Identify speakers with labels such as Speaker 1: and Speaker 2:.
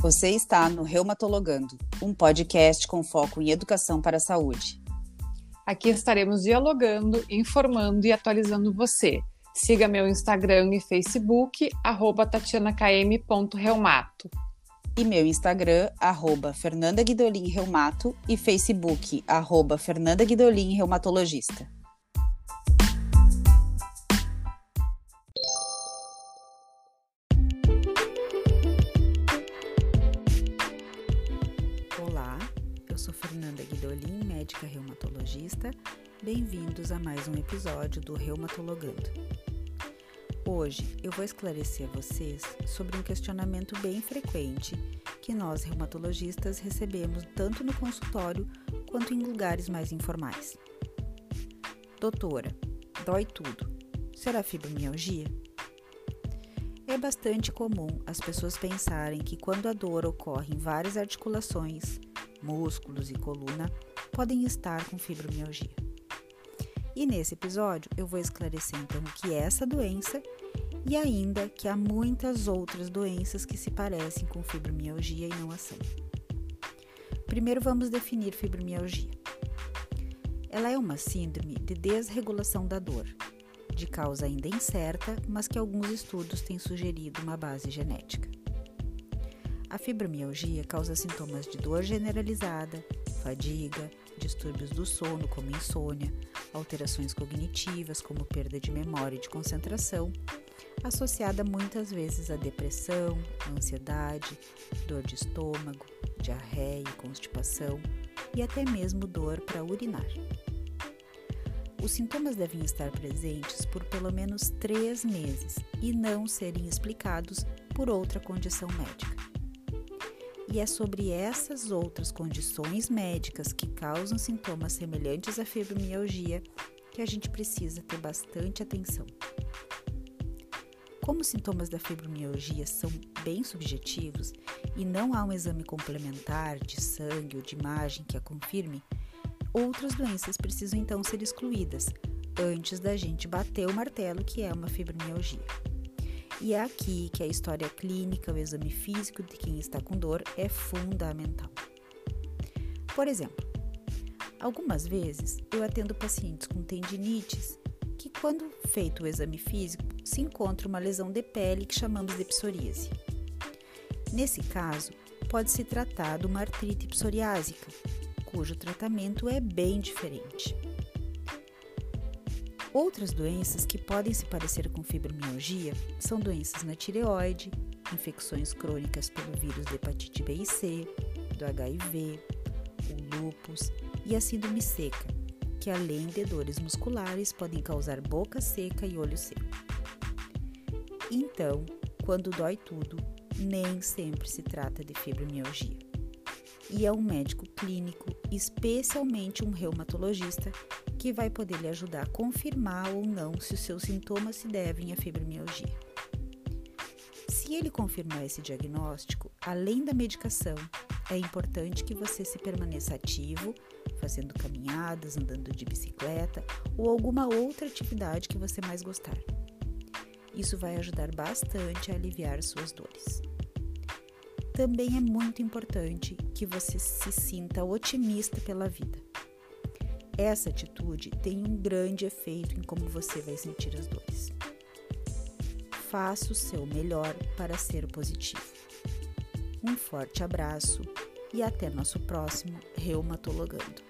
Speaker 1: Você está no Reumatologando, um podcast com foco em educação para a saúde.
Speaker 2: Aqui estaremos dialogando, informando e atualizando você. Siga meu Instagram e Facebook, arroba tatianakm.reumato.
Speaker 1: E meu Instagram, arroba Fernanda Guidolin Reumato e Facebook, arroba Fernanda Guidolin Reumatologista. Sou Fernanda Guidolin, médica reumatologista. Bem-vindos a mais um episódio do Reumatologando. Hoje eu vou esclarecer a vocês sobre um questionamento bem frequente que nós reumatologistas recebemos tanto no consultório quanto em lugares mais informais. Doutora, dói tudo. Será fibromialgia? É bastante comum as pessoas pensarem que quando a dor ocorre em várias articulações, músculos e coluna, podem estar com fibromialgia. E nesse episódio eu vou esclarecer então o que é essa doença e ainda que há muitas outras doenças que se parecem com fibromialgia e não a são. Primeiro vamos definir fibromialgia. Ela é uma síndrome de desregulação da dor, de causa ainda incerta, mas que alguns estudos têm sugerido uma base genética. A fibromialgia causa sintomas de dor generalizada, fadiga, distúrbios do sono, como insônia, alterações cognitivas, como perda de memória e de concentração, associada muitas vezes a depressão, ansiedade, dor de estômago, diarreia e constipação e até mesmo dor para urinar. Os sintomas devem estar presentes por pelo menos três meses e não serem explicados por outra condição médica. E é sobre essas outras condições médicas que causam sintomas semelhantes à fibromialgia que a gente precisa ter bastante atenção. Como os sintomas da fibromialgia são bem subjetivos e não há um exame complementar de sangue ou de imagem que a confirme, outras doenças precisam então ser excluídas antes da gente bater o martelo que é uma fibromialgia. E é aqui que a história clínica, o exame físico de quem está com dor é fundamental. Por exemplo, algumas vezes eu atendo pacientes com tendinites que, quando feito o exame físico, se encontra uma lesão de pele que chamamos de psoríase. Nesse caso, pode se tratar de uma artrite psoriásica, cujo tratamento é bem diferente. Outras doenças que podem se parecer com fibromialgia são doenças na tireoide, infecções crônicas pelo vírus da hepatite B e C, do HIV, o lúpus e a síndrome seca, que além de dores musculares podem causar boca seca e olho seco. Então, quando dói tudo, nem sempre se trata de fibromialgia e é um médico clínico, especialmente um reumatologista, que vai poder lhe ajudar a confirmar ou não se os seus sintomas se devem à fibromialgia. Se ele confirmar esse diagnóstico, além da medicação, é importante que você se permaneça ativo, fazendo caminhadas, andando de bicicleta ou alguma outra atividade que você mais gostar. Isso vai ajudar bastante a aliviar suas dores também é muito importante que você se sinta otimista pela vida. Essa atitude tem um grande efeito em como você vai sentir as dores. Faça o seu melhor para ser positivo. Um forte abraço e até nosso próximo Reumatologando.